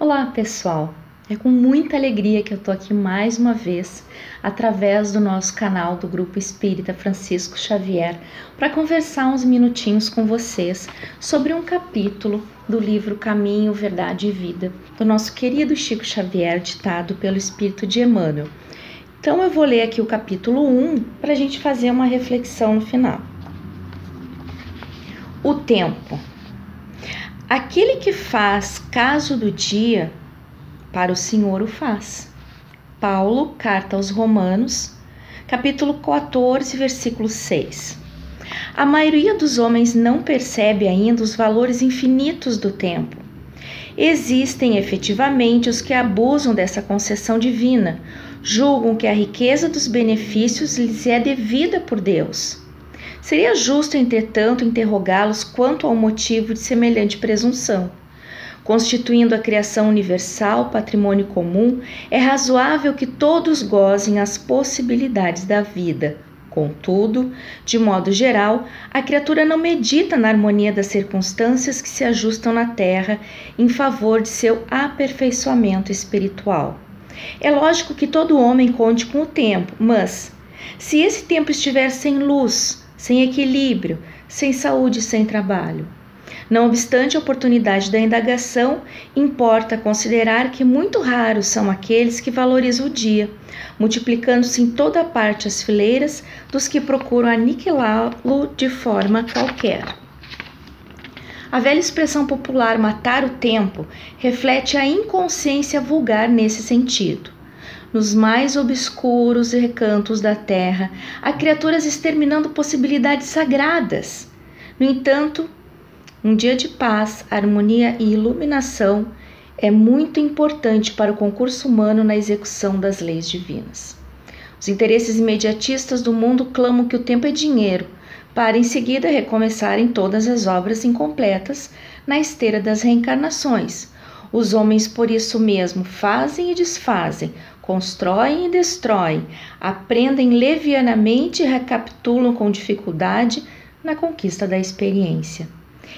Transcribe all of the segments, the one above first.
Olá, pessoal! É com muita alegria que eu tô aqui mais uma vez, através do nosso canal do Grupo Espírita Francisco Xavier, para conversar uns minutinhos com vocês sobre um capítulo do livro Caminho, Verdade e Vida, do nosso querido Chico Xavier, ditado pelo Espírito de Emmanuel. Então eu vou ler aqui o capítulo 1 para a gente fazer uma reflexão no final. O tempo. Aquele que faz caso do dia, para o Senhor o faz. Paulo, carta aos Romanos, capítulo 14, versículo 6. A maioria dos homens não percebe ainda os valores infinitos do tempo. Existem efetivamente os que abusam dessa concessão divina, julgam que a riqueza dos benefícios lhes é devida por Deus. Seria justo, entretanto, interrogá-los quanto ao motivo de semelhante presunção. Constituindo a criação universal patrimônio comum, é razoável que todos gozem as possibilidades da vida. Contudo, de modo geral, a criatura não medita na harmonia das circunstâncias que se ajustam na Terra em favor de seu aperfeiçoamento espiritual. É lógico que todo homem conte com o tempo, mas se esse tempo estiver sem luz, sem equilíbrio, sem saúde, sem trabalho. Não obstante a oportunidade da indagação, importa considerar que muito raros são aqueles que valorizam o dia, multiplicando-se em toda parte as fileiras dos que procuram aniquilá-lo de forma qualquer. A velha expressão popular matar o tempo reflete a inconsciência vulgar nesse sentido nos mais obscuros recantos da terra, há criaturas exterminando possibilidades sagradas. No entanto, um dia de paz, harmonia e iluminação é muito importante para o concurso humano na execução das leis divinas. Os interesses imediatistas do mundo clamam que o tempo é dinheiro, para em seguida recomeçarem todas as obras incompletas na esteira das reencarnações. Os homens, por isso mesmo, fazem e desfazem, constroem e destroem, aprendem levianamente e recapitulam com dificuldade na conquista da experiência.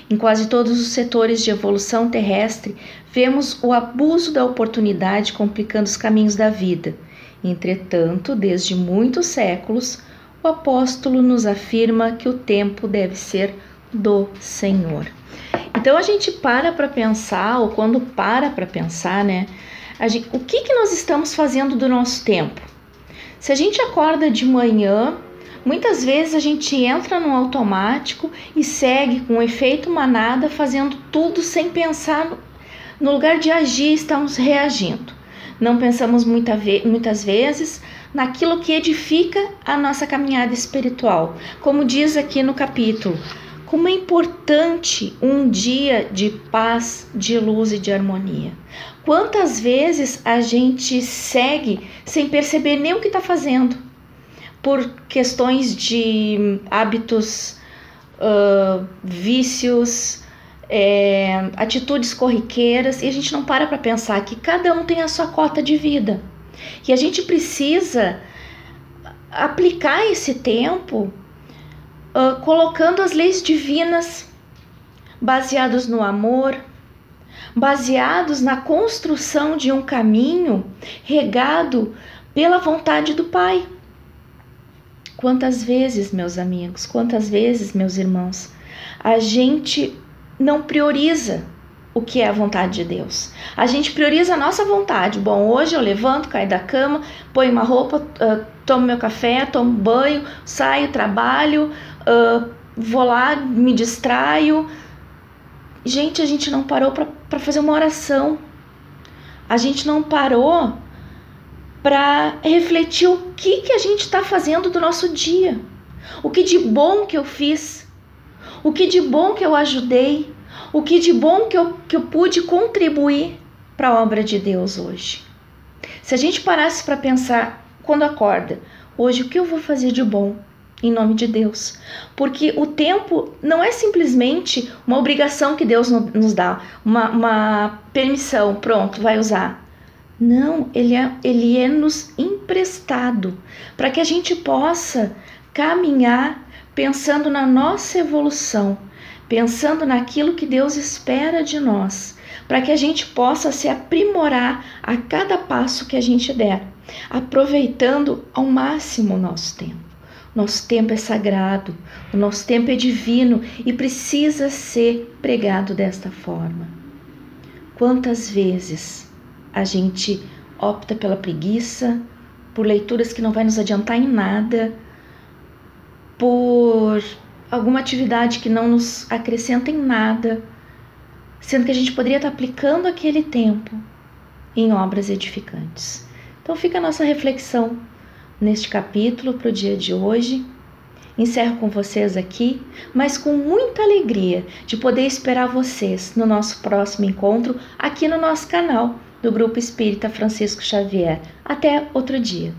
Em quase todos os setores de evolução terrestre, vemos o abuso da oportunidade complicando os caminhos da vida. Entretanto, desde muitos séculos, o apóstolo nos afirma que o tempo deve ser do Senhor. Então a gente para para pensar, ou quando para para pensar, né? Gente, o que, que nós estamos fazendo do nosso tempo? Se a gente acorda de manhã, muitas vezes a gente entra no automático e segue com o efeito manada, fazendo tudo sem pensar. No, no lugar de agir, estamos reagindo. Não pensamos muita ve muitas vezes naquilo que edifica a nossa caminhada espiritual. Como diz aqui no capítulo, como é importante um dia de paz, de luz e de harmonia. Quantas vezes a gente segue sem perceber nem o que está fazendo, por questões de hábitos, uh, vícios, é, atitudes corriqueiras, e a gente não para para pensar que cada um tem a sua cota de vida. E a gente precisa aplicar esse tempo uh, colocando as leis divinas baseados no amor, baseados na construção de um caminho regado pela vontade do Pai. Quantas vezes, meus amigos, quantas vezes, meus irmãos, a gente não prioriza o que é a vontade de Deus. A gente prioriza a nossa vontade. Bom, hoje eu levanto, caio da cama, ponho uma roupa, uh, tomo meu café, tomo banho, saio, trabalho, uh, vou lá, me distraio. Gente, a gente não parou para fazer uma oração. A gente não parou para refletir o que, que a gente está fazendo do nosso dia. O que de bom que eu fiz. O que de bom que eu ajudei. O que de bom que eu, que eu pude contribuir para a obra de Deus hoje. Se a gente parasse para pensar quando acorda, hoje o que eu vou fazer de bom? em nome de Deus. Porque o tempo não é simplesmente uma obrigação que Deus nos dá, uma, uma permissão, pronto, vai usar. Não, ele é, ele é nos emprestado para que a gente possa caminhar pensando na nossa evolução, pensando naquilo que Deus espera de nós, para que a gente possa se aprimorar a cada passo que a gente der, aproveitando ao máximo o nosso tempo. Nosso tempo é sagrado, o nosso tempo é divino e precisa ser pregado desta forma. Quantas vezes a gente opta pela preguiça, por leituras que não vai nos adiantar em nada, por alguma atividade que não nos acrescenta em nada, sendo que a gente poderia estar aplicando aquele tempo em obras edificantes. Então fica a nossa reflexão neste capítulo para o dia de hoje. Encerro com vocês aqui, mas com muita alegria de poder esperar vocês no nosso próximo encontro aqui no nosso canal do Grupo Espírita Francisco Xavier. Até outro dia.